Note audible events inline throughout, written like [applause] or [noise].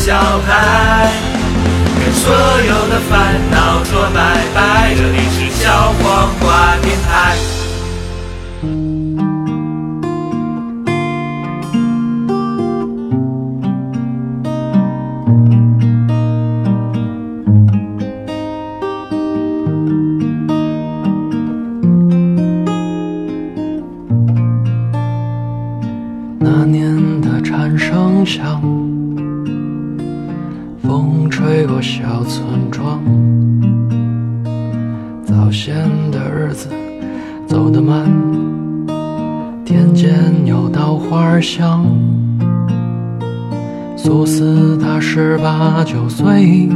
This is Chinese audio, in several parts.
小孩，跟所有的烦恼说拜拜。这里是小黄瓜电台。花香。苏斯他十八九岁，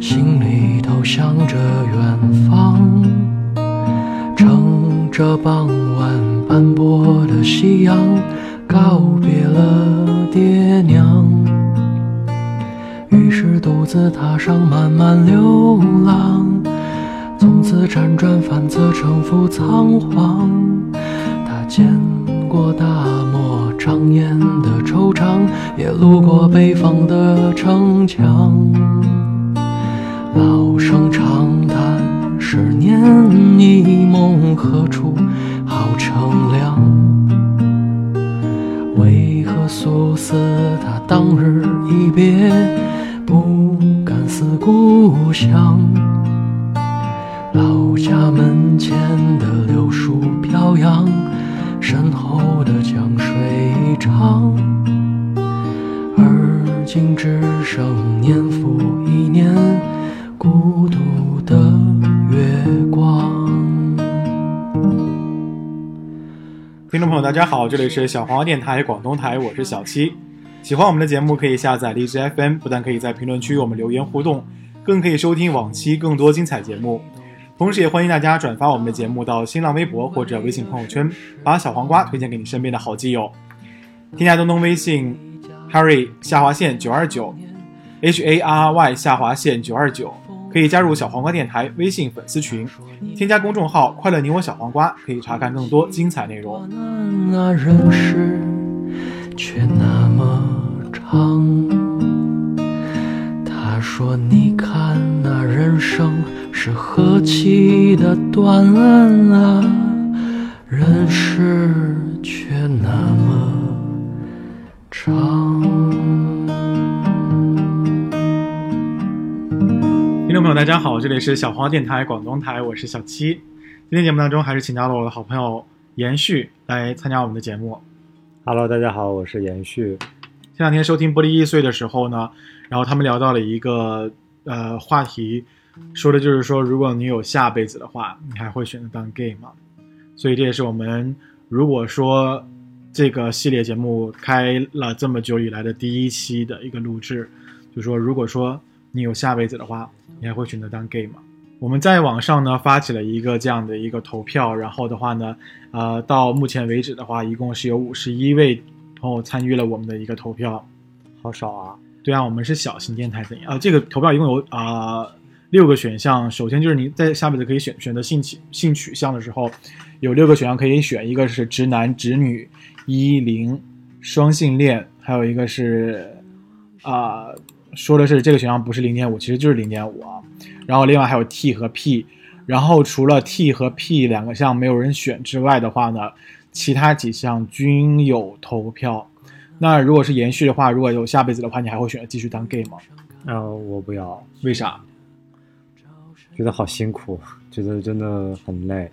心里头想着远方。乘着傍晚斑驳的夕阳，告别了爹娘。于是独自踏上漫漫流浪，从此辗转反侧，城府仓皇。他见过大漠长烟的惆怅，也路过北方的城墙。老生常谈，十年一梦，何处好乘凉？为何苏斯他当日一别，不敢思故乡？老家门前的柳树飘扬，身后的江水长。而今只剩年复一年，孤独的月光。听众朋友，大家好，这里是小黄电台广东台，我是小七。喜欢我们的节目，可以下载荔枝 FM，不但可以在评论区与我们留言互动，更可以收听往期更多精彩节目。同时，也欢迎大家转发我们的节目到新浪微博或者微信朋友圈，把小黄瓜推荐给你身边的好基友。添加东东微信 Harry 下划线九二九 H A R R Y 下划线九二九，可以加入小黄瓜电台微信粉丝群，添加公众号“快乐你我小黄瓜”，可以查看更多精彩内容。那却那么长。他说：“你看那人生是何其的短啊，人世却那么长。”听众朋友，大家好，这里是小黄电台广东台，我是小七。今天节目当中还是请到了我的好朋友延续来参加我们的节目。Hello，大家好，我是延续。前两天收听玻璃易碎的时候呢，然后他们聊到了一个呃话题，说的就是说，如果你有下辈子的话，你还会选择当 gay 吗？所以这也是我们如果说这个系列节目开了这么久以来的第一期的一个录制，就说如果说你有下辈子的话，你还会选择当 gay 吗？我们在网上呢发起了一个这样的一个投票，然后的话呢，呃，到目前为止的话，一共是有五十一位朋友参与了我们的一个投票。好少啊！对啊，我们是小型电台怎样？啊，这个投票一共有啊、呃六个选项。首先就是你在下辈子可以选选择性取性取向的时候，有六个选项可以选，一个是直男、直女、一零、双性恋，还有一个是啊、说的是这个选项不是零点五，其实就是零点五啊。然后另外还有 T 和 P，然后除了 T 和 P 两个项没有人选之外的话呢，其他几项均有投票。那如果是延续的话，如果有下辈子的话，你还会选择继续当 gay 吗？啊、我不要，为啥？觉得好辛苦，觉得真的很累。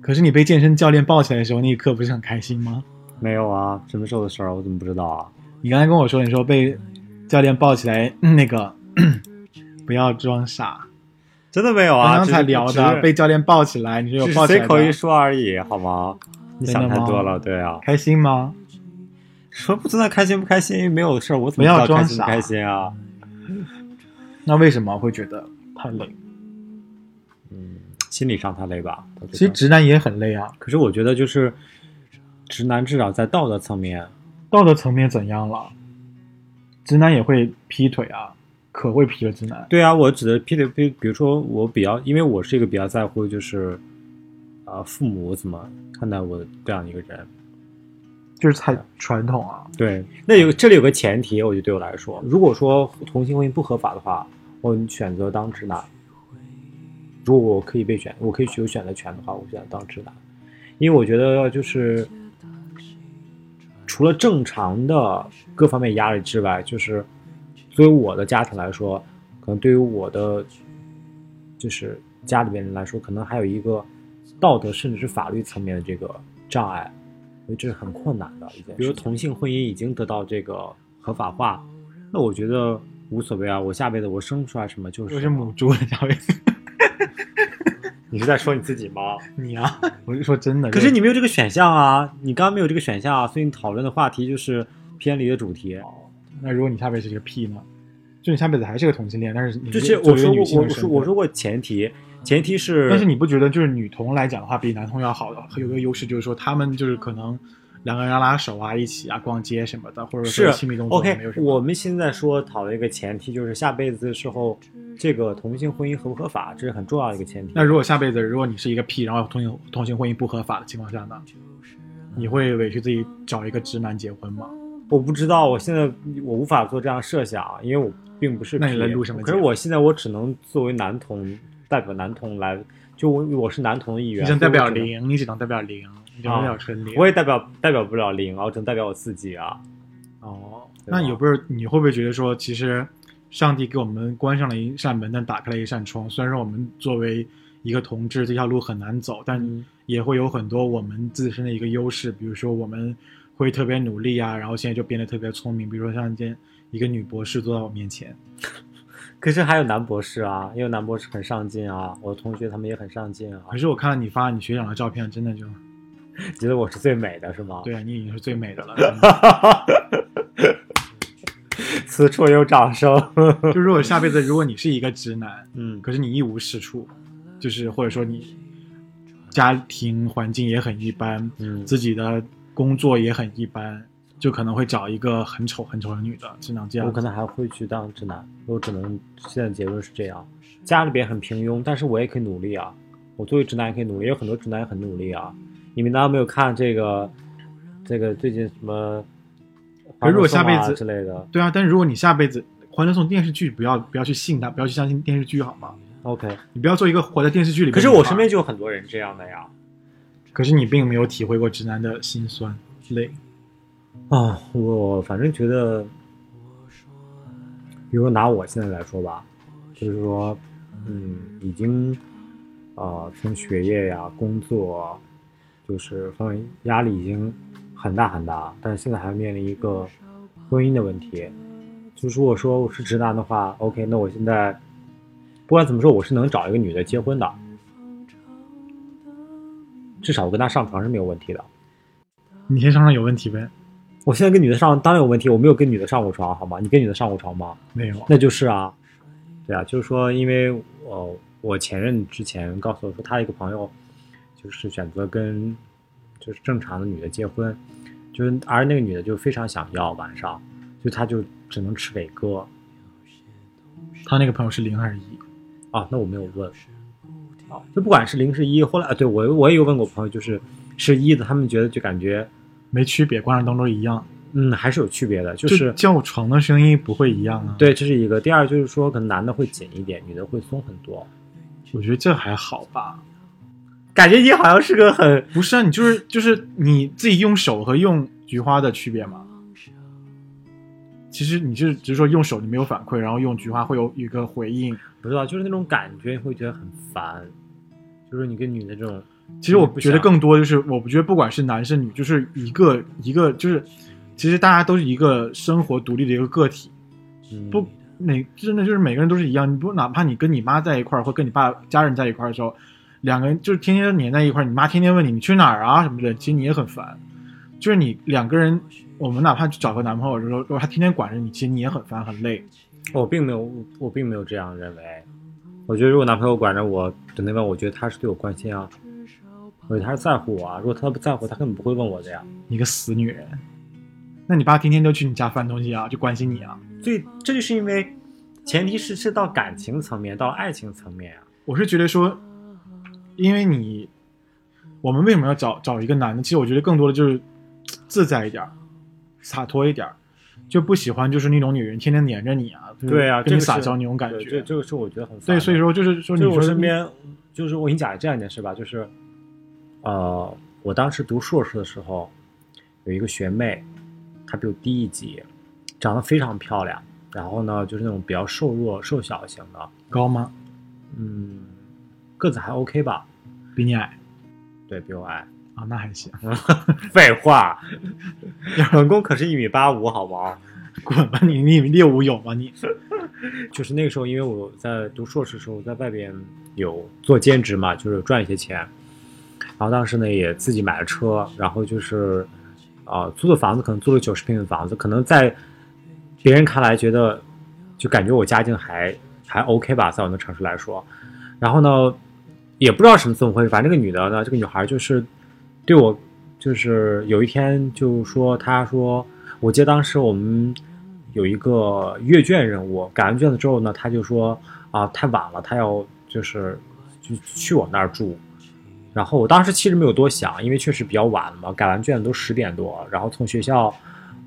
可是你被健身教练抱起来的时候，那一刻不是很开心吗？没有啊，什么时候的事儿？我怎么不知道啊？你刚才跟我说，你说被教练抱起来，嗯那个 [coughs] 不要装傻。真的没有啊！刚刚才聊的被教练抱起来，你说抱起来的随口一说而已，好吗？你想太多了，对啊。开心吗？说不知道开心不开心，没有事儿，我怎么知道开心不开心啊？那为什么会觉得太累？嗯，心理上太累吧。其实直男也很累啊。可是我觉得就是直男至少在道德层面，道德层面怎样了？直男也会劈腿啊，可会劈了直男。对啊，我指的劈腿劈，比如说我比较，因为我是一个比较在乎就是，啊、父母怎么看待我这样一个人。就是太传统啊。对，那有这里有个前提，我觉得对我来说，如果说同性婚姻不合法的话，我选择当直男。如果我可以被选，我可以有选择权的话，我选择当直男，因为我觉得就是除了正常的各方面压力之外，就是作为我的家庭来说，可能对于我的就是家里边人来说，可能还有一个道德甚至是法律层面的这个障碍，所以这是很困难的一件事。比如同性婚姻已经得到这个合法化，那我觉得无所谓啊，我下辈子我生出来什么就是我是母猪的下辈子，[laughs] 你是在说你自己吗？[laughs] 你啊，我是说真的。可是你没有这个选项啊，你刚刚没有这个选项啊，所以你讨论的话题就是偏离的主题。那如果你下辈子是个屁呢？就你下辈子还是个同性恋，但是你就是我说过，我说我说过前提，前提是，但是你不觉得就是女同来讲的话，比男同要好的，有个优势就是说他们就是可能两个人拉拉手啊，一起啊逛街什么的，或者说是亲密动作没 OK 有什。么。我们现在说讨论一个前提，就是下辈子的时候，这个同性婚姻合不合法，这是很重要的一个前提。那如果下辈子如果你是一个 P，，然后同性同性婚姻不合法的情况下呢，你会委屈自己找一个直男结婚吗？我不知道，我现在我无法做这样设想，因为我并不是。那你来录什么可是我现在我只能作为男同代表男同来，就我我是男同的一员，你只能代表零，你只能代表零，你只能代表纯零。我也代表代表不了零啊，我只能代表我自己啊。哦，那有不是你会不会觉得说，其实上帝给我们关上了一扇门，但打开了一扇窗。虽然说我们作为一个同志这条路很难走，但嗯也会有很多我们自身的一个优势，比如说我们会特别努力啊，然后现在就变得特别聪明。比如说像今天一个女博士坐在我面前，可是还有男博士啊，因为男博士很上进啊，我的同学他们也很上进啊可，是我看到你发你学长的照片，真的就觉得我是最美的是吗？对啊，你已经是最美的了。[laughs] 此处有掌声。就如果下辈子如果你是一个直男，嗯，可是你一无是处，就是或者说你家庭环境也很一般，嗯自己的工作也很一般，就可能会找一个很丑很丑的女的，只能这样。我可能还会去当直男，我只能现在结论是这样。家里边很平庸，但是我也可以努力啊。我作为直男也可以努力，也有很多直男也很努力啊。你们难道没有看这个这个最近什么可如果下辈子之类的对啊，但是如果你下辈子《欢乐颂》电视剧，不要不要去信它，不要去相信电视剧好吗？，OK。你不要做一个活在电视剧里面可是。我身边就有很多人这样的呀。可是你并没有体会过直男的辛酸累。啊，我反正觉得，比如拿我现在来说吧，就是说，嗯，已经，呃，从学业呀、工作，就是方面压力已经很大很大，但是现在还面临一个婚姻的问题。就是如果说我是直男的话，OK，那我现在不管怎么说，我是能找一个女的结婚的，至少我跟她上床是没有问题的。你先上上有问题呗？我现在跟女的上当然有问题，我没有跟女的上过床，好吗？你跟女的上过床吗？没有。那就是啊，对啊，就是说，因为我我前任之前告诉我说，他的一个朋友就是选择跟就是正常的女的结婚，就是而那个女的就非常想要晚上，就他就只能吃伟哥他那个朋友是零还是一？啊，那我没有问啊，就不管是零是一，后来啊，对我我也有问过朋友，就是是一的，他们觉得就感觉没区别，关上灯都一样，嗯还是有区别的，就是叫床的声音不会一样啊。，对，这是一个。第二就是说，可能男的会紧一点，女的会松很多。我觉得这还好吧。感觉你好像是个很不是啊，你就是就是你自己用手和用菊花的区别嘛。其实你是只是说用手你没有反馈，然后用菊花会有一个回应。不知道，就是那种感觉，你会觉得很烦。就是你跟女的这种，其实我觉得更多就是，我不觉得不管是男是女，就是一个一个就是，其实大家都是一个生活独立的一个个体，嗯、不每真的就是每个人都是一样。你不哪怕你跟你妈在一块儿，或跟你爸家人在一块儿的时候，两个人就是天天黏在一块儿，你妈天天问你你去哪儿啊什么的，其实你也很烦。就是你两个人，我们哪怕去找个男朋友的时候，如果他天天管着你，其实你也很烦很累。我并没有，我并没有这样认为。我觉得如果男朋友管着我的那边，我觉得他是对我关心啊，我觉得他是在乎我啊。如果他不在乎，他根本不会问我的呀。你个死女人！那你爸天天都去你家翻东西啊，就关心你啊。所以这就是因为，前提是是到感情层面，到爱情层面啊。我是觉得说，因为你，我们为什么要找找一个男的？其实我觉得更多的就是，自在一点儿，洒脱一点儿，就不喜欢就是那种女人天天黏着你啊，对啊，跟你撒娇那种感觉。这这个是我觉得很对，所以说就是说你就是我说身边，就是我跟你讲这样一件事吧，就是，呃，我当时读硕士的时候，有一个学妹，她比我低一级，长得非常漂亮，然后呢，就是那种比较瘦弱、瘦小型的，高吗？嗯，个子还 OK 吧，比你矮对比我矮。啊，那还行。[laughs] 废话，[laughs] 本宫可是一米八五，好吗？滚吧你！你以为猎物有吗你？[laughs] 就是那个时候，因为我在读硕士的时候，在外边有做兼职嘛，就是赚一些钱。然后当时呢，也自己买了车，然后就是，啊、租的房子可能租了九十平的房子，可能在别人看来觉得，就感觉我家境还还 OK 吧，在我那城市来说。然后呢，也不知道什么怎么回事，反正这个女的呢，这个女孩就是对我，就是有一天就说，她说，我记得当时我们有一个阅卷任务，改完卷子之后呢，她就说啊、太晚了，她要就是就去我那儿住。然后我当时其实没有多想，因为确实比较晚了嘛，改完卷子都十点多，然后从学校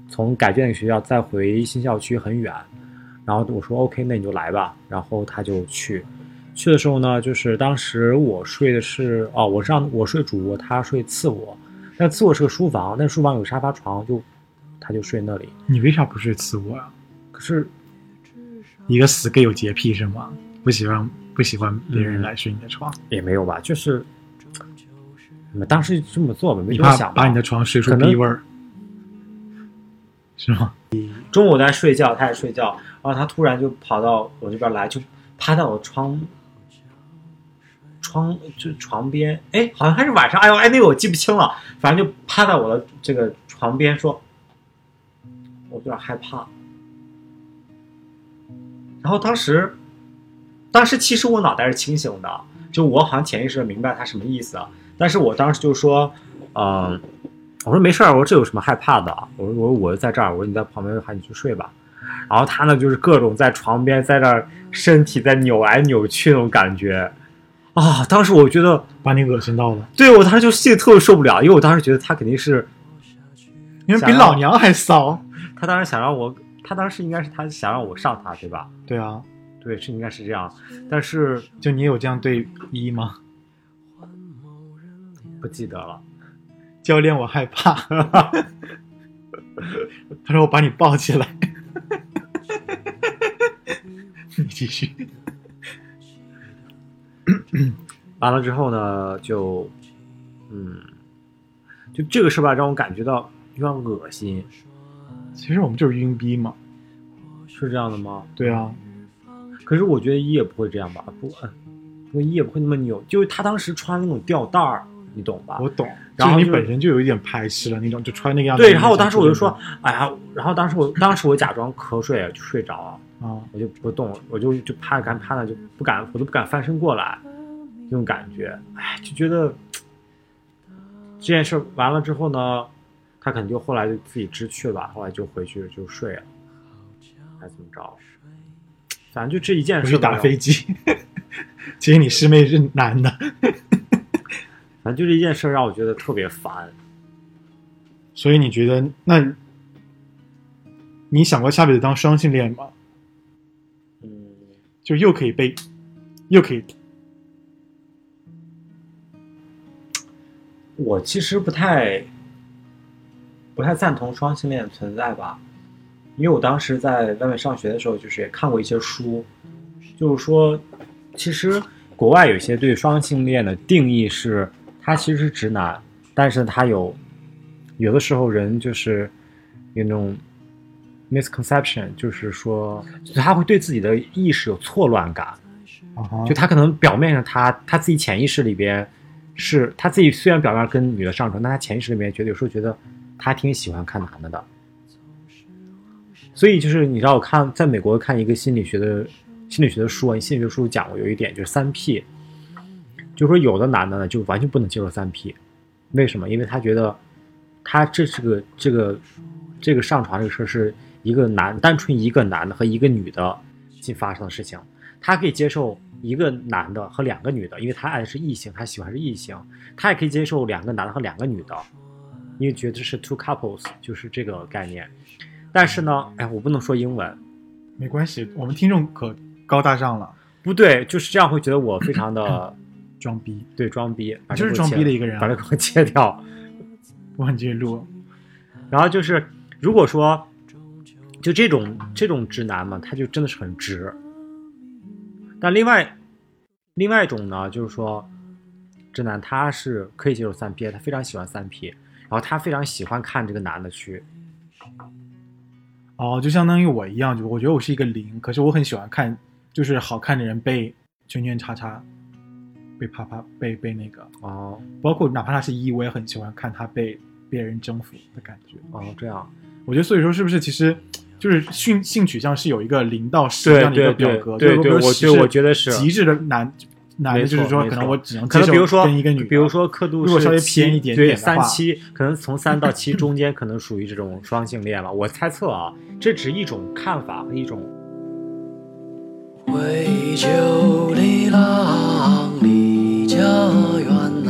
从改卷的学校再回新校区很远。然后我说 OK，那你就来吧。然后他就去，去的时候呢，就是当时我睡的是哦，我上我睡主卧，他睡次卧。那次卧是个书房，那书房有沙发床，就他就睡那里。你为啥不睡次卧呀？可是一个死 gay 有洁癖是吗？不喜欢不喜欢别人来睡你的床，也没有吧，就是你们当时就这么做吧，没多想把你的床睡出可能逼味儿，是吗？[laughs] 中午我在睡觉，他也睡觉，然后他突然就跑到我这边来，就趴在我窗窗就床边，哎，好像还是晚上，哎呦哎，那个我记不清了，反正就趴在我的这个床边说，我有点害怕。然后当时，当时其实我脑袋是清醒的，就我好像潜意识地明白他什么意思，但是我当时就说，嗯、我说没事儿，我说这有什么害怕的？我说我说我就在这儿，我说你在旁边，喊你去睡吧。然后他呢就是各种在床边在那儿身体在扭来扭去那种感觉啊！当时我觉得，把你恶心到了，对我当时就心里特别受不了，因为我当时觉得他肯定是因为比老娘还骚。[laughs] 他当时想让我，他当时应该是他想让我上他，对吧？对啊，对，是应该是这样，但是就你有这样对一吗？不记得了。教练，我害怕。他说：“我把你抱起来。”你继续。完了之后呢，就嗯，就这个事吧，让我感觉到有点恶心，其实我们就是晕逼嘛。是这样的吗？对啊，可是我觉得一也不会这样吧，不，嗯，不过一也不会那么扭，就是他当时穿那种吊带儿，你懂吧？我懂。然后你本身就有一点排斥了那种，就穿那个样子。对，然后我当时我就说，哎呀，然后当时我当时我假装瞌睡就睡着了，啊，我就不动，我就就趴着干趴着就不敢，我都不敢翻身过来，那种感觉，哎，就觉得这件事完了之后呢，他可能就后来就自己知趣了吧，后来就回去就睡了，还怎么着？反正就这一件事去事，打飞机。[laughs] 其实你师妹是男的，反正就这件事让我觉得特别烦。所以你觉得那？你想过下辈子当双性恋吗？嗯，就又可以被，又可以我其实不太不太赞同双性恋存在吧，因为我当时在外面上学的时候，就是也看过一些书，就是说，其实国外有些对双性恋的定义是，他其实是直男，但是他有有的时候人就是有那种 misconception，就是说他会对自己的意识有错乱感，就他可能表面上他他自己潜意识里边是他自己虽然表面上跟女的上床，但他潜意识里面觉得有时候觉得他挺喜欢看男的的。所以就是你知道，我看在美国看一个心理学的心理学的书啊，心理学书讲过有一点就是三 P，就说有的男的呢就完全不能接受三 P，为什么？因为他觉得他这是个这个这个上床这个事儿是一个男单纯一个男的和一个女的进发生的事情，他可以接受一个男的和两个女的，因为他爱的是异性，他喜欢是异性，他也可以接受两个男的和两个女的，因为觉得是 two couples，就是这个概念。但是呢，哎，我不能说英文，没关系，我们听众可高大上了，不对，就是这样会觉得我非常的 [coughs] 装逼，对装逼，把就是装逼的一个人啊把这个给我切掉。[laughs] 我很记录。然后就是，如果说就这种这种直男嘛，他就真的是很直。但另外另外一种呢，就是说直男他是可以接受三 P，他非常喜欢三 P，然后他非常喜欢看这个男的去，哦，就相当于我一样，就我觉得我是一个零，可是我很喜欢看，就是好看的人被圈圈叉叉，被啪啪被被那个，哦包括哪怕他是一，我也很喜欢看他被别人征服的感觉。哦这样，我觉得所以说是不是其实就是性性取向是有一个零到十对这样的一个表格？对对对，对十是我觉得是极致的男男的，就是说可能我只能接受可能比如说跟一个女，比如说刻度如果稍微偏一点对点的话三七，可能从三到七中间可能属于这种双性恋了。我猜测啊，这只是一种看法和一种为救的郎家园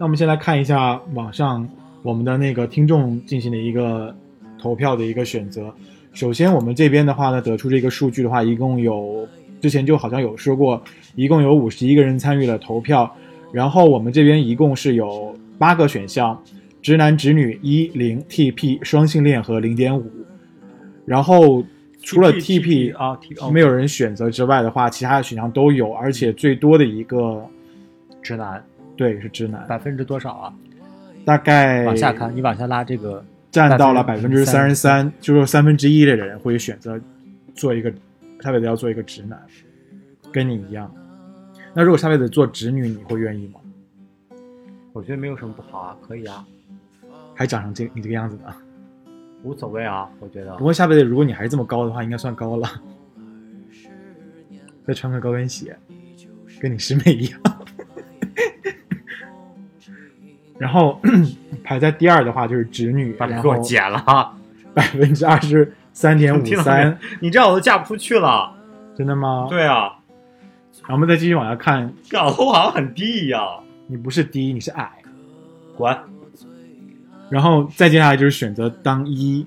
那我们先来看一下网上我们的那个听众进行的一个投票的一个选择。首先，我们这边的话呢，得出这个数据的话，一共有之前就好像有说过，一共有五十一个人参与了投票。然后我们这边一共是有八个选项：直男、直女、一、零、TP、双性恋和零点五。然后除了 TP 啊没有人选择之外的话，其他的选项都有，而且最多的一个直男对是直男，百分之多少啊？大概往下看，你往下拉这个占到了百分之三十33%三，就是三分之一的人会选择做一个下辈子要做一个直男，跟你一样。那如果下辈子做直女，你会愿意吗？我觉得没有什么不好啊，可以啊，还长成这你这个样子呢？无所谓啊，我觉得不。过下辈子如果你还是这么高的话，应该算高了。再穿个高跟鞋，跟你师妹一样。然后 [clears throat] 排在第二的话就是直女，把给我剪了啊！[laughs] 百分之二十三点五三？[laughs] 你这样我都嫁不出去了。真的吗？。对啊，然后我们再继续往下看，搞得我好像很低一样。你不是低，你是矮。滚！然后再接下来就是选择当一，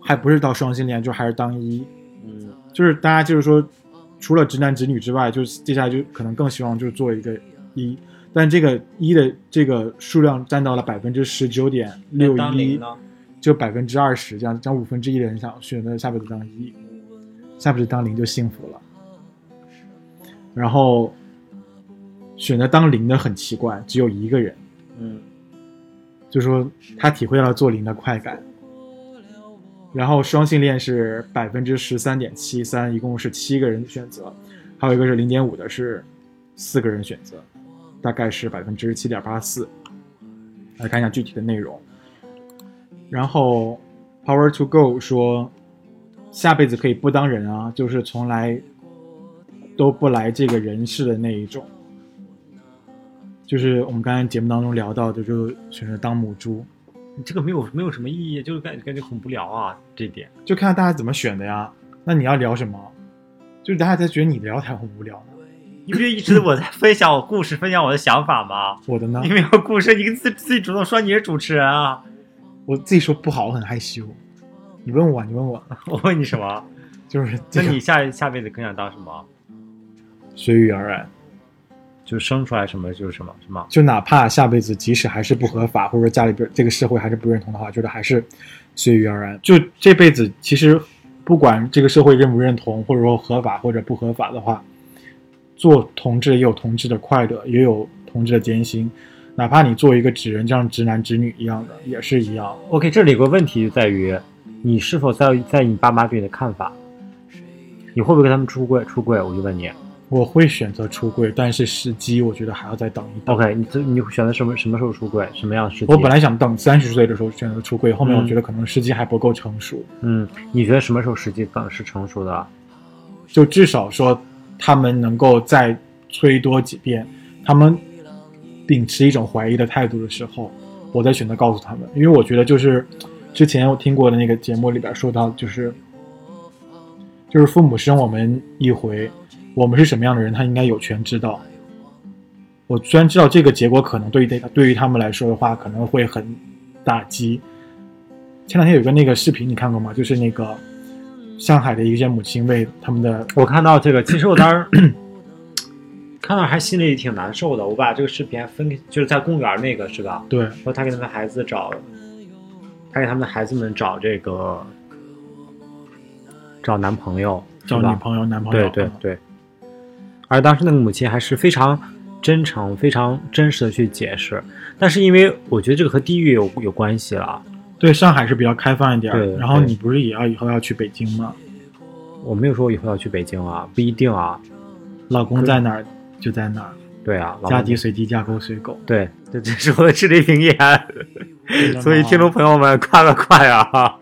还不是到双性恋，就还是当一，嗯，就是大家就是说，除了直男直女之外，就是接下来就可能更希望就是做一个一，但这个一的这个数量占到了百分之十九点六一？就百分之二十，这样将五分之一的人想选择下辈子当一，下辈子当零就幸福了。然后选择当零的很奇怪，只有一个人。嗯，就说他体会到了做零的快感。然后双性恋是百分之十三点七三，一共是七个人选择，还有一个是零点五的是四个人选择，大概是百分之七点八四。来看一下具体的内容。然后 Power to Go 说，下辈子可以不当人啊，就是从来都不来这个人世的那一种。就是我们刚才节目当中聊到的，就选择当母猪，你这个没有没有什么意义，就是感感觉很无聊啊，这点。就看大家怎么选的呀。那你要聊什么？就是大家在觉得你聊才很无聊呢。你不就一直我在分享我故事，分享我的想法吗？我的呢你，没有故事，你自自己主动说你是主持人啊？我自己说不好，我很害羞。你问我，你问我，[laughs] 我问你什么？就是这个那你下下辈子更想当什么？随遇而安。就生出来什么就是什么，是吗？就哪怕下辈子即使还是不合法，或者说家里边这个社会还是不认同的话，觉得还是随遇而安。就这辈子，其实不管这个社会认不认同，或者说合法或者不合法的话，做同志也有同志的快乐，也有同志的艰辛。哪怕你做一个纸人，就像直男直女一样的，也是一样。OK，这里有个问题就在于，你是否在在意你爸妈对你的看法？你会不会跟他们出柜？出柜，我就问你。我会选择出柜，但是时机我觉得还要再等一等。OK，你这你选择什么什么时候出柜？什么样的时机？我本来想等三十岁的时候选择出柜，后面我嗯觉得可能时机还不够成熟，嗯，你觉得什么时候时机等是成熟的？就至少说他们能够再催多几遍，他们秉持一种怀疑的态度的时候，我再选择告诉他们，因为我觉得就是之前我听过的那个节目里边说到，就是就是父母生我们一回，我们是什么样的人，他应该有权知道。我虽然知道这个结果可能对于对于他们来说的话可能会很打击。前两天有个那个视频你看过吗？就是那个上海的一些母亲为他们的我看到这个，其实我当时看到还心里挺难受的。我把这个视频还分给，就是在公园那个是吧？对说他给他们孩子找，他给他们的孩子们找这个找男朋友，找女朋友、男朋友，嗯对对对。而当时那个母亲还是非常真诚、非常真实的去解释，但是因为我觉得这个和地域有有关系了，对，上海是比较开放一点。然后你不是也要以后要去北京吗？我没有说我以后要去北京啊，不一定啊。老公在哪儿就在哪儿，对啊，老嫁鸡随鸡，嫁狗随狗。对，这这是我的至理名言。所以听众朋友们，快了快啊！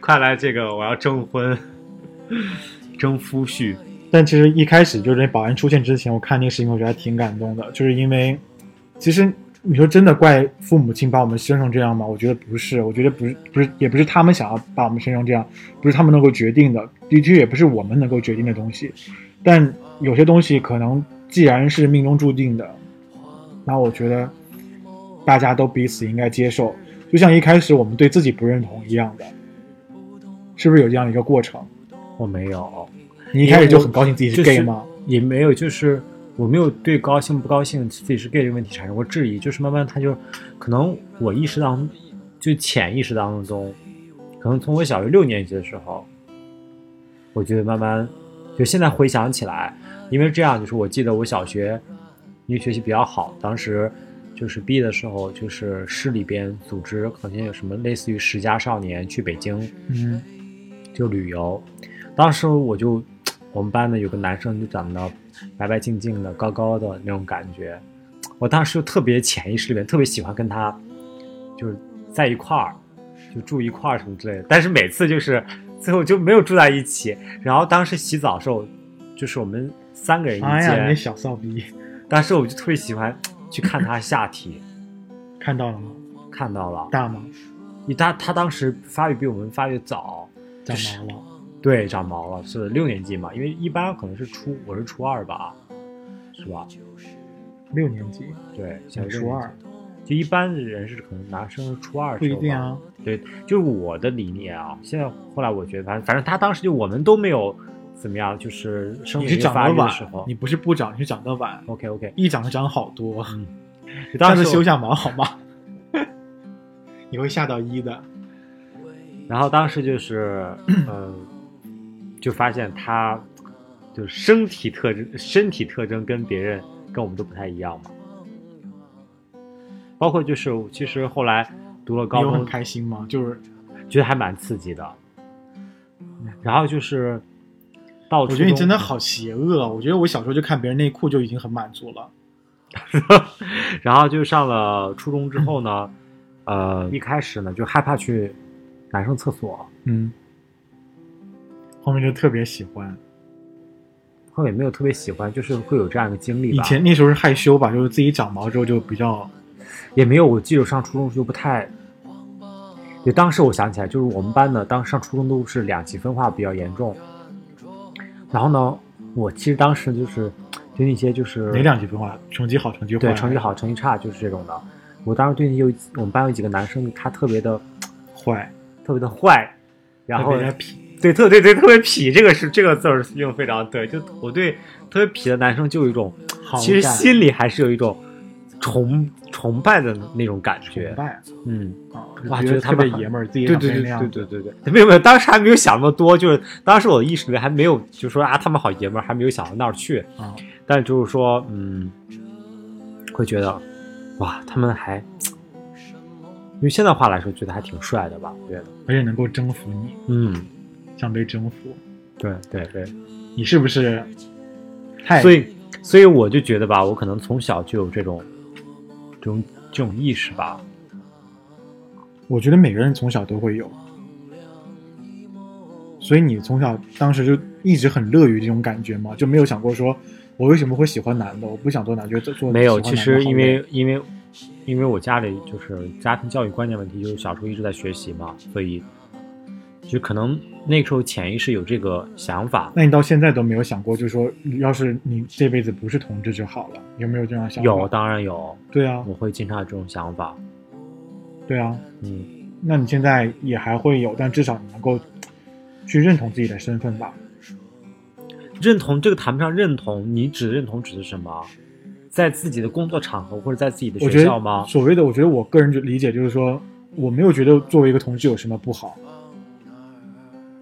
快来这个，我要征婚，征夫婿。但其实一开始就是那保安出现之前，我看那个视频，我觉得还挺感动的，就是因为其实你说真的怪父母亲把我们生成这样吗？我觉得不是，我觉得不是，不是，也不是他们想要把我们生成这样，不是他们能够决定的，的确也不是我们能够决定的东西。但有些东西可能既然是命中注定的，那我觉得大家都彼此应该接受，就像一开始我们对自己不认同一样的，是不是有这样一个过程？我没有，你一开始就很高兴自己是就是 gay 吗？也没有，就是我没有对高兴不高兴自己是 gay 这个问题产生过质疑，就是慢慢他就可能我意识当中，就潜意识当中，可能从我小学六年级的时候，我觉得慢慢就现在回想起来，因为这样就是我记得我小学因为学习比较好，当时就是毕业的时候，就是市里边组织好像有什么类似于十佳少年去北京，嗯，就旅游。当时我就，我们班呢有个男生就长得白白净净的、高高的那种感觉，我当时就特别潜意识里面特别喜欢跟他，就是在一块儿，就住一块儿什么之类的。但是每次就是最后就没有住在一起。然后当时洗澡的时候，就是我们三个人一哎呀，你间，那小骚逼，当时我就特别喜欢去看他下体，看到了吗？看到了，大吗？因为他他当时发育比我们发育早，长就是毛了。对，长毛了，是六年级嘛，因为一般可能是初，我是初二吧，是吧？六年级对，小你初二就一般的人是可能男生是初二不一时候吧。定啊。对，就是我的理念啊。现在后来我觉得，反正反正他当时就我们都没有怎么样，就是生你是理发长得晚育的时候，。你不是不长，你是长得晚。OK OK，一长就长好多，你 [laughs] 当时修下毛好吗？[laughs] 你会吓到一的。然后当时就是，呃，就发现他就是身体特征，身体特征跟别人跟我们都不太一样嘛。包括就是，其实后来读了高中很，开心吗？就是觉得还蛮刺激的。然后就是到我觉得你真的好邪恶。我觉得我小时候就看别人内裤就已经很满足了。[laughs] 然后就上了初中之后呢，呃，一开始呢就害怕去男生厕所，嗯，后面就特别喜欢。后面也没有特别喜欢，就是会有这样一个经历吧。以前那时候是害羞吧，就是自己长毛之后就比较也没有，我记得上初中就不太。对，当时我想起来，就是我们班的，当时上初中都是两极分化比较严重。然后呢，我其实当时就是对那些就是哪两极分化？成绩好，成绩坏。对成绩好、成绩差，就是这种的。我当时对有我们班有几个男生，他特别的坏，特别的坏，然后对，特对对特别痞，这个是这个字儿用得非常对。就我对特别痞的男生就有一种，其实心里还是有一种崇崇拜的那种感觉崇。拜嗯，啊，哇觉得他们爷们儿，自己对对对对对对对，没有没有，当时还没有想那么多，就是当时我的意识里面还没有，就说啊他们好爷们儿，还没有想到那儿去。啊，但就是说，嗯，会觉得，哇，他们还，用现在话来说，觉得还挺帅的吧？我觉得，而且能够征服你，嗯，像被征服，对对对，你是不是太？所以所以我就觉得吧，我可能从小就有这种这种这种意识吧。我觉得每个人从小都会有，所以你从小当时就一直很乐于这种感觉嘛？就没有想过说，我为什么会喜欢男的？我不想做男的，做做没有，其实因为因为因为我家里就是家庭教育观念问题，就是小时候一直在学习嘛，所以就可能那个时候潜意识有这个想法。那你到现在都没有想过，就是说，要是你这辈子不是同志就好了，有没有这样想法？有，当然有，对啊，我会经常有这种想法。对啊。嗯，那你现在也还会有，但至少你能够去认同自己的身份吧？认同这个谈不上认同，你指认同指的是什么？在自己的工作场合或者在自己的学校吗？所谓的，我觉得我个人就理解就是说，我没有觉得作为一个同志有什么不好。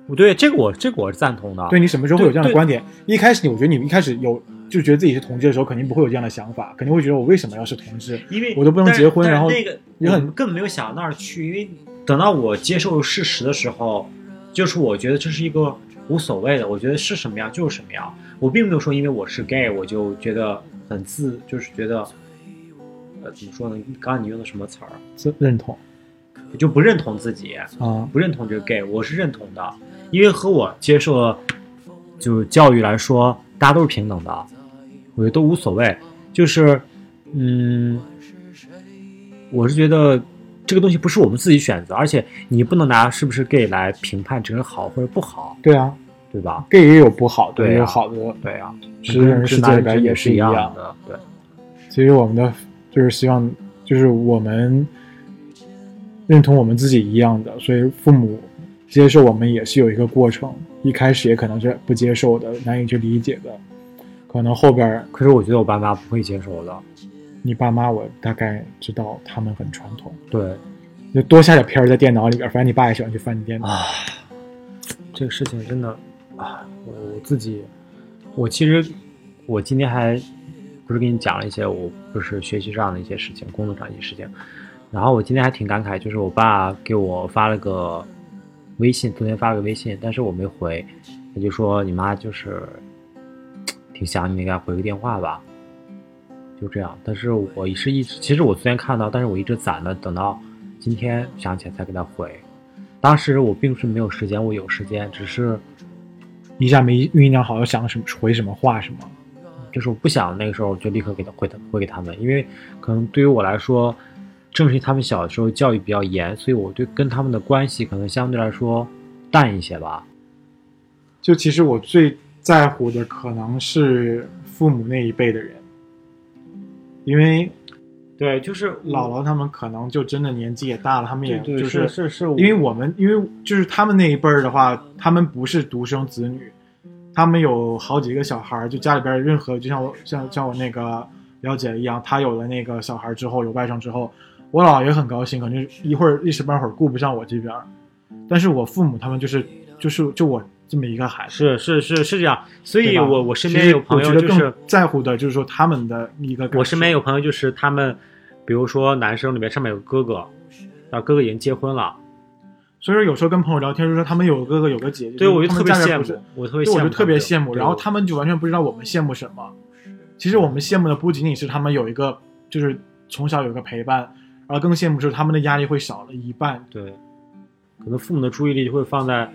不对，这个我这个我是赞同的。对你什么时候会有这样的观点？一开始你，我觉得你一开始有就觉得自己是同志的时候，肯定不会有这样的想法，肯定会觉得我为什么要是同志？因为我都不能结婚然后那个也很我根本没有想到那儿去，因为等到我接受事实的时候，就是我觉得这是一个无所谓的，我觉得是什么样就是什么样，我并没有说因为我是 gay 我就觉得很自，就是觉得，呃，怎么说呢？刚刚你用的什么词儿？自认同我就不认同自己，啊，不认同这个 gay，我是认同的，因为和我接受就是教育来说，大家都是平等的，我觉得都无所谓。就是，嗯，我是觉得这个东西不是我们自己选择，而且你不能拿是不是 gay 来评判这个人好或者不好，对啊对吧？，gay 也有不好的，也有好的，对啊，是人世界里边也是一样一样。的，对。其实我们的就是希望，就是我们认同我们自己一样的，所以父母接受我们也是有一个过程，一开始也可能是不接受的，难以去理解的，可能后边儿可是我觉得我爸妈不会接受的，你爸妈我大概知道他们很传统，对。就多下点片儿在电脑里边儿，反正你爸也喜欢去翻你电脑。啊，这个事情真的啊，我我自己，我其实我今天还不是跟你讲了一些我不是学习上的一些事情，工作上一些事情，然后我今天还挺感慨，就是我爸给我发了个微信，昨天发了个微信，但是我没回，他就说你妈就是挺想你，给她回个电话吧。就这样，但是我是一直，其实我昨天看到，但是我一直攒着，等到今天想起来才给他回。当时我并不是没有时间，我有时间，只是一下没酝酿好要想什么回什么话什么？就是我不想那个时候就立刻给他回他回给他们，因为可能对于我来说，正是因为他们小的时候教育比较严，所以我对跟他们的关系可能相对来说淡一些吧。就其实我最在乎的可能是父母那一辈的人，因为对，就是姥姥他们可能就真的年纪也大了，他们也就是是是，因为我们因为就是他们那一辈儿的话，他们不是独生子女，他们有好几个小孩儿，就家里边任何就像我像像我那个表姐一样，她有了那个小孩之后，有外甥之后，我姥爷很高兴，可能一会儿一时半会儿顾不上我这边儿，但是我父母他们就是就是就我这么一个孩子，是是是是这样，所以我我身边有朋友就是在乎的就是说他们的一个，我身边有朋友就是他们，比如说男生里面上面有个哥哥，然后哥哥已经结婚了，所以说有时候跟朋友聊天，就说他们有个哥哥有个姐姐，对我就特别羡慕，我特别羡慕，就我就特别羡慕，然后他们就完全不知道我们羡慕什么。其实我们羡慕的不仅仅是他们有一个，就是从小有一个陪伴，而更羡慕是他们的压力会少了一半。对，可能父母的注意力就会放在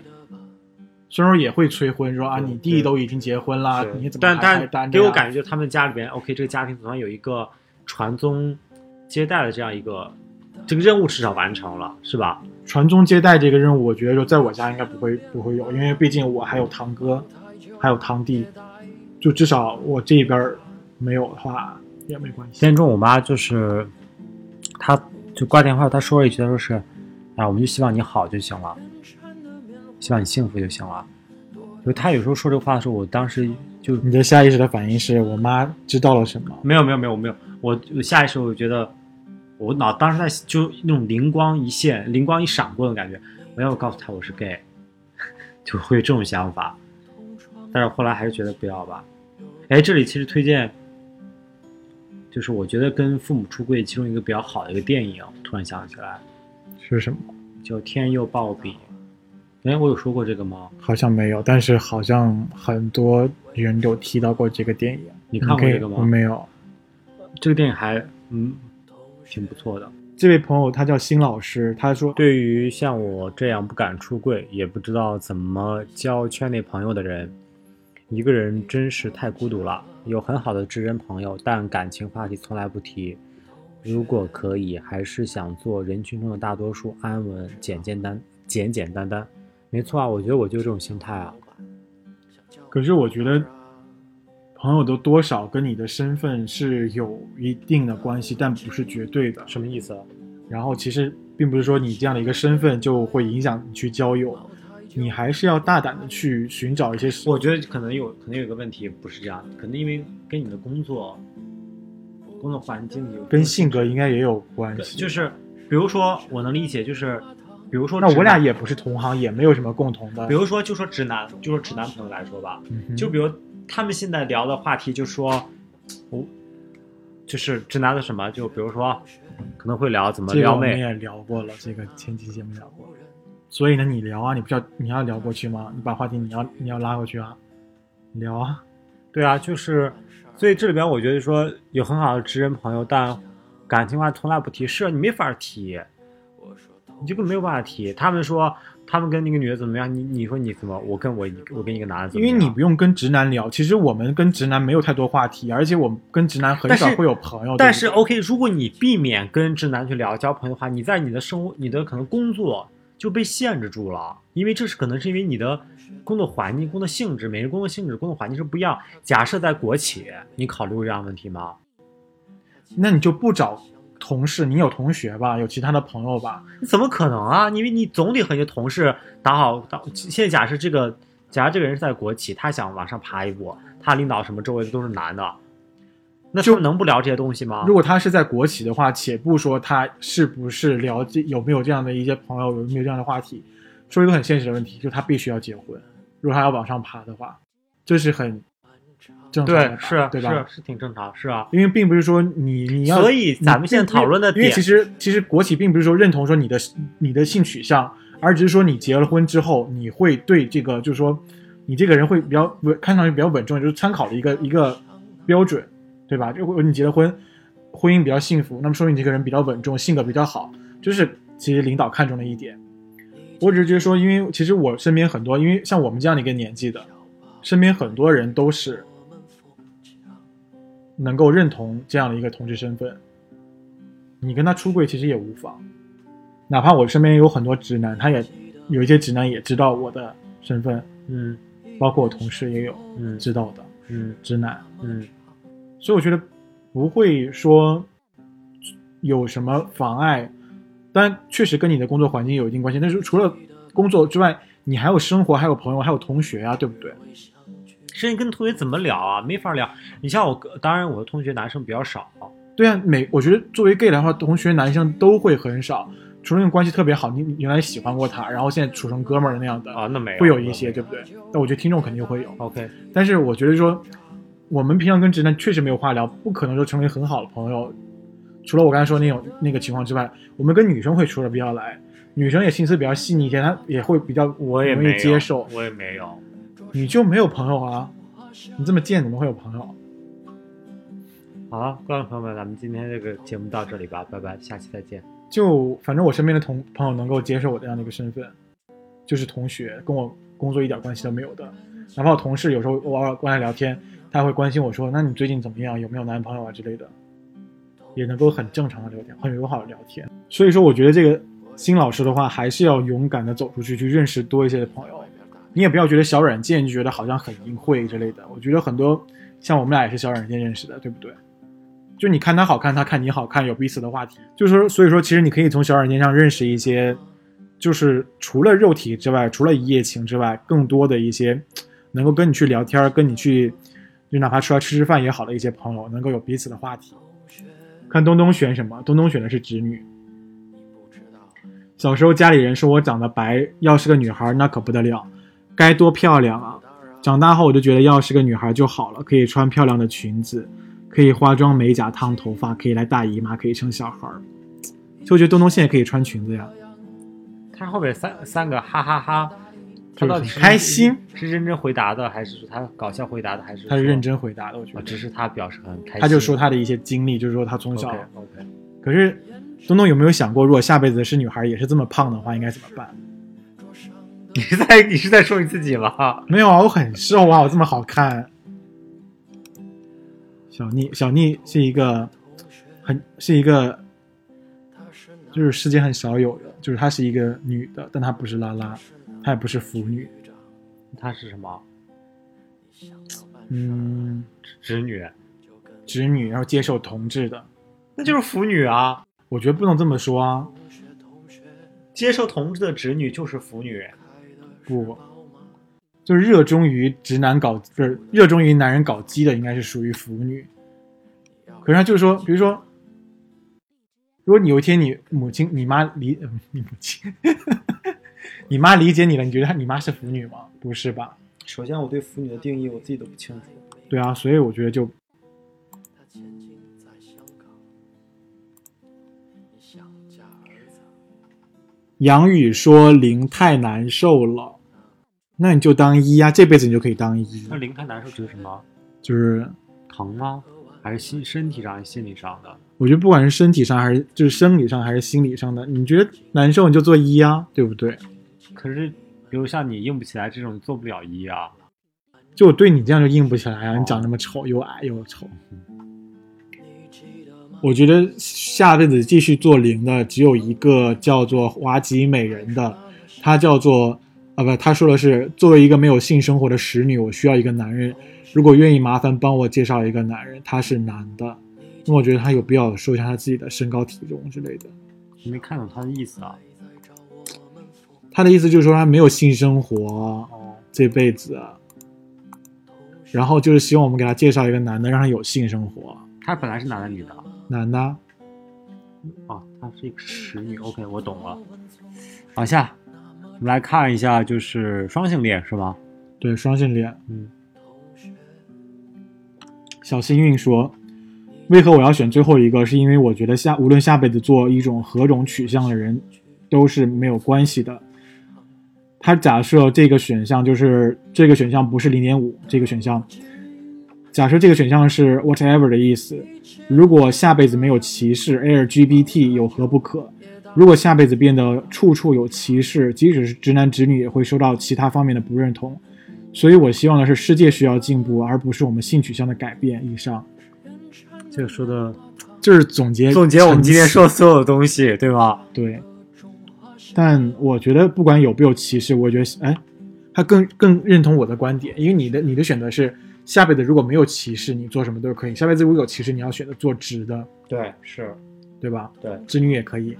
虽然说也会催婚，说啊你弟都已经结婚了，你怎么但但单着呀给我感觉，就是他们家里边，OK，这个家庭总算有一个传宗接代的这样一个这个任务至少完成了，是吧？传宗接代这个任务，我觉得说在我家应该不会不会有，因为毕竟我还有堂哥，还有堂弟，就至少我这边没有的话也没关系。今天中午我妈就是，她就挂电话，他说了一句，他说是，啊，我们就希望你好就行了，希望你幸福就行了。就他有时候说这个话的时候，我当时就你的下意识的反应是我妈知道了什么？没有没有没有没有，我我下意识我觉得，我脑当时在就那种灵光一现、灵光一闪过的感觉，我要告诉他我是 gay，[laughs] 就会有这种想法。但是后来还是觉得不要吧。哎，这里其实推荐，就是我觉得跟父母出柜其中一个比较好的一个电影，突然想起来是什么？叫《天佑鲍比》。哎，我有说过这个吗？好像没有，但是好像很多人有提到过这个电影。你看过这个吗我没有。这个电影还嗯挺不错的。这位朋友他叫辛老师，他说对于像我这样不敢出柜，也不知道怎么交圈内朋友的人，一个人真是太孤独了。有很好的知人朋友，但感情话题从来不提。如果可以，还是想做人群中的大多数，安稳、简简单、简简单单。没错啊，我觉得我就这种心态啊。可是我觉得朋友的多少跟你的身份是有一定的关系，但不是绝对的。什么意思？然后其实并不是说你这样的一个身份就会影响你去交友，你还是要大胆的去寻找一些。我觉得可能有可能有一个问题不是这样，可能因为跟你的工作、工作环境有跟性格应该也有关系。就是比如说我能理解，就是比如说那我俩也不是同行，也没有什么共同的。比如说，就说直男，就说直男朋友来说吧，嗯就比如他们现在聊的话题，就说，我、就是直男的什么，就比如说可能会聊怎么这个撩妹，我们也聊过了，这个前期节目聊过。所以呢，你聊啊，你不是要你要聊过去吗？你把话题你要你要拉过去啊，聊啊。对啊，就是，所以这里边我觉得说有很好的直人朋友，但感情话从来不提，是你没法提，你这个没有办法提。他们说他们跟那个女的怎么样，你你说你怎么，我跟我我跟一个男的怎么因为？你不用跟直男聊，其实我们跟直男没有太多话题，而且我们跟直男很少会有朋友。但是 OK，如果你避免跟直男去聊交朋友的话，你在你的生活、你的可能工作就被限制住了，因为这是可能是因为你的工作环境、工作性质，每个工作性质、工作环境是不一样。假设在国企，你考虑过这样的问题吗？那你就不找同事，你有同学吧，有其他的朋友吧。你怎么可能啊？因为你总得和你的同事打好打。现在假设这个，假如这个人是在国企，他想往上爬一步，他领导什么周围的都是男的，那就能不聊这些东西吗？如果他是在国企的话，且不说他是不是了解有没有这样的一些朋友，有没有这样的话题，说一个很现实的问题，就是他必须要结婚。如果他要往上爬的话，这是很正常的对，是对吧？是是挺正常，是啊。因为并不是说你你要，所以咱们现在讨论的因为因为点其实其实国企并不是说认同说你的你的性取向，而只是说你结了婚之后，你会对这个就是说你这个人会比较稳，看上去比较稳重，就是参考的一个一个标准，对吧？就你结了婚，婚姻比较幸福，那么说明你这个人比较稳重，性格比较好，就是其实领导看中的一点。我只是觉得说，因为其实我身边很多，因为像我们这样的一个年纪的，身边很多人都是能够认同这样的一个同志身份。你跟他出柜其实也无妨，哪怕我身边有很多直男，他也有一些直男也知道我的身份，嗯包括我同事也有嗯知道的嗯直男，嗯所以我觉得不会说有什么妨碍，但确实跟你的工作环境有一定关系。但是除了工作之外，你还有生活，还有朋友，还有同学啊，对不对？甚至跟同学怎么聊啊？没法聊。你像我，当然我的同学男生比较少，对啊，每我觉得作为 gay 的话，同学男生都会很少，除了那种关系特别好，你你原来喜欢过他，然后现在处成哥们儿那样的啊，那没有，会有一些，对不对？那我觉得听众肯定会有，OK，但是我觉得说，我们平常跟直男确实没有话聊，不可能说成为很好的朋友。除了我刚才说那种那个情况之外，我们跟女生会处的比较来，女生也心思比较细腻一些，她也会比较我也没有接受。我也没有。你就没有朋友啊？你这么贱，怎么会有朋友？好了，观众朋友们，咱们今天这个节目到这里吧，拜拜，下期再见。就反正我身边的同朋友能够接受我这样的一个身份，就是同学，跟我工作一点关系都没有的。哪怕我同事有时候偶尔过来聊天，他会关心我说：“那你最近怎么样？有没有男朋友啊之类的？”也能够很正常的聊天，很友好的聊天。所以说，我觉得这个新老师的话，还是要勇敢的走出去，去认识多一些的朋友。你也不要觉得小软件就觉得好像很淫秽之类的。我觉得很多像我们俩也是小软件认识的，对不对？就你看他好看，他看你好看，有彼此的话题。就是说，所以说，其实你可以从小软件上认识一些，就是除了肉体之外，除了一夜情之外，更多的一些能够跟你去聊天，跟你去，就哪怕出来吃吃饭也好的一些朋友，能够有彼此的话题。看东东选什么？东东选的是直女。小时候家里人说我长得白，要是个女孩那可不得了，该多漂亮啊！长大后我就觉得要是个女孩就好了，可以穿漂亮的裙子，可以化妆美甲、烫头发，可以来大姨妈，可以生小孩儿。就觉得东东现在可以穿裙子呀，看后面三三个哈哈哈他就是到底开心。是认真回答的，还是说他搞笑回答的，还是他是认真回答的，我觉啊？得。只是他表示很开心。他就说他的一些经历，就是说他从小 OK 可是，东东有没有想过，如果下辈子是女孩也是这么胖的话，应该怎么办？你是在你是在说你自己吗？[laughs] 没有啊，我很瘦啊，我这么好看。小妮，小妮是一个很是一个，就是世间很少有的，就是她是一个女的，但她不是拉拉，她也不是腐女，她是什么？嗯，直女，直女，然后接受同志的，那就是腐女啊！我觉得不能这么说啊，接受同志的直女就是腐女。不，就是热衷于直男搞，不是热衷于男人搞基的，应该是属于腐女。可是他就是说，比如说，如果你有一天你母亲、你妈离、呃你母亲，你妈理解你了，你觉得她你妈是腐女吗？不是吧？首先，我对腐女的定义我自己都不清楚。对啊，所以我觉得就杨宇说零太难受了，那你就当一啊，这辈子你就可以当一那，零太难受指的什么？就是疼吗？还是心身体上、还是心理上的？我觉得不管是身体上还是就是生理上还是心理上的，你觉得难受你就做一啊，对不对？可是，比如像你硬不起来这种，做不了一啊。就我对你这样就硬不起来啊！你长那么丑，又矮又丑。我觉得下辈子继续做零的只有一个叫做华吉美人的，她叫做啊不，她说的是作为一个没有性生活的使女，我需要一个男人，如果愿意麻烦帮我介绍一个男人，他是男的。那我觉得他有必要说一下他自己的身高体重之类的。你没看懂他的意思啊？他的意思就是说他没有性生活，哦，这辈子，然后就是希望我们给他介绍一个男的，让他有性生活。他本来是男的女的？男的，哦，他是一个使女。OK，我懂了。往下，我们来看一下，就是双性恋是吗？对，双性恋。嗯，小幸运说，为何我要选最后一个？是因为我觉得下无论下辈子做一种何种取向的人，都是没有关系的。他假设这个选项就是这个选项不是零点五，这个选项，假设这个选项是 whatever 的意思。如果下辈子没有歧视 LGBT 有何不可？如果下辈子变得处处有歧视，即使是直男直女也会受到其他方面的不认同。所以我希望的是世界需要进步，而不是我们性取向的改变。以上这个说的就是总结总结我们今天说的所有的东西，对吧？对。但我觉得不管有没有歧视，我觉得哎，他更更认同我的观点，因为你的你的选择是下辈子如果没有歧视，你做什么都是可以；下辈子如果有歧视，你要选择做直的，对，是，对吧？对，直女也可以。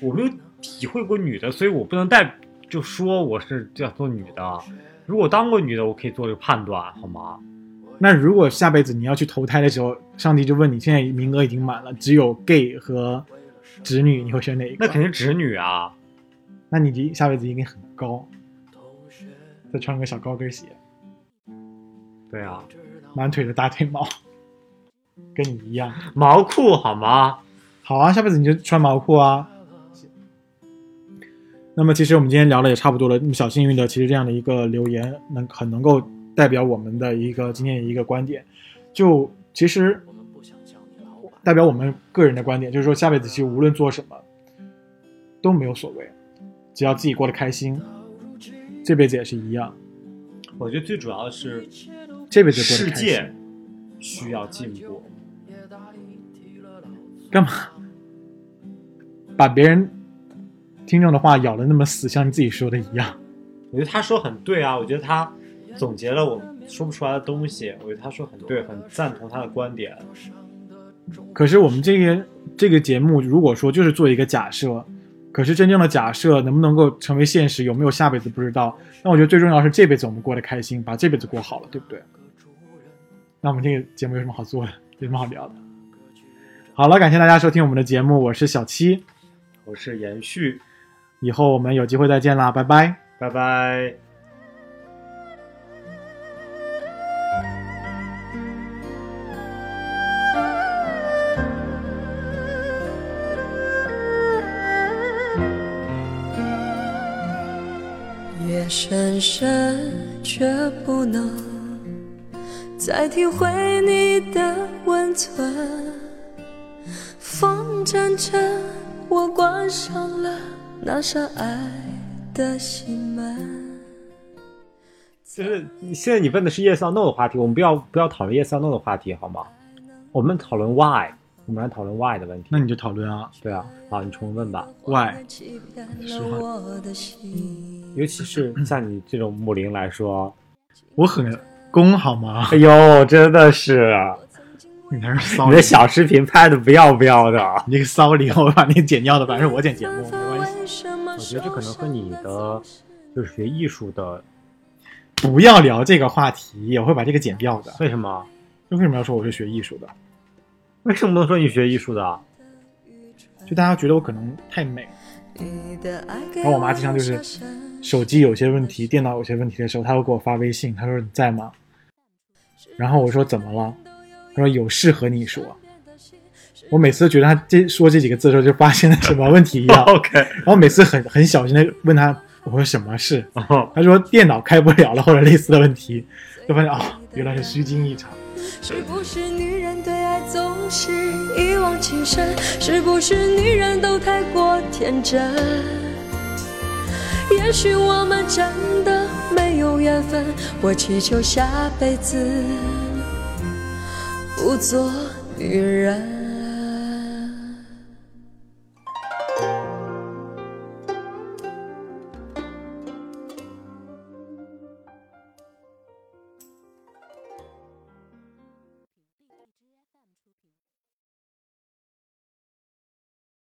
我没有体会过女的，所以我不能代就说我是要做女的。如果当过女的，我可以做这个判断，好吗？那如果下辈子你要去投胎的时候，上帝就问你现在名额已经满了，只有 gay 和直女，你会选哪一个？那肯定侄女啊。那你这下辈子一定很高，再穿个小高跟鞋，对啊，满腿的大腿毛，跟你一样。毛裤好吗？好啊，下辈子你就穿毛裤啊。那么其实我们今天聊的也差不多了。那么小幸运的，其实这样的一个留言能很能够代表我们的一个今天的一个观点。就其实代表我们个人的观点，就是说下辈子其实无论做什么都没有所谓，只要自己过得开心，这辈子也是一样。我觉得最主要的是这辈子世界需要进步。干嘛把别人听众的话咬的那么死，像你自己说的一样？我觉得他说很对啊，我觉得他总结了我说不出来的东西。我觉得他说很对，很赞同他的观点。可是我们这个这个节目，如果说就是做一个假设，可是真正的假设能不能够成为现实，有没有下辈子不知道。那我觉得最重要是这辈子我们过得开心，把这辈子过好了，对不对？那我们这个节目有什么好做的？有什么好聊的？好了，感谢大家收听我们的节目，我是小七，我是延续，以后我们有机会再见啦，拜拜。拜拜。深深，却不能再体会你的温存。风阵阵，我关上了那扇爱的心门。就是现在你问的是 yes or no 的话题，我们不要不要讨论 yes or no 的话题好吗？我们讨论 why，我们来讨论 why 的问题。那你就讨论啊对啊，好，你重问吧。的心。尤其是像你这种母灵来说，我很攻好吗？哎呦，真的是你那是骚灵你的，小视频拍的不要不要的。你那个骚灵，我把那个剪掉的，反正是我剪节目，没关系。我觉得这可能和你的就是学艺术的，不要聊这个话题，我会把这个剪掉的。为什么？就为什么要说我是学艺术的？[laughs] 为什么不能说你学艺术的？就大家觉得我可能太美，然然后我妈经常就是手机有些问题，电脑有些问题的时候，她会给我发微信，她说你在吗？然后我说怎么了？她说有事和你说。我每次觉得她这说这几个字的时候，就发现了什么问题一样。[laughs] OK，然后每次很很小心的问她，我说什么事？哦，她说电脑开不了了，或者类似的问题，就发现哦、原来是虚惊一场。是不是女人对是一往情深？是不是女人都太过天真？也许我们真的没有缘分，我祈求下辈子不做女人。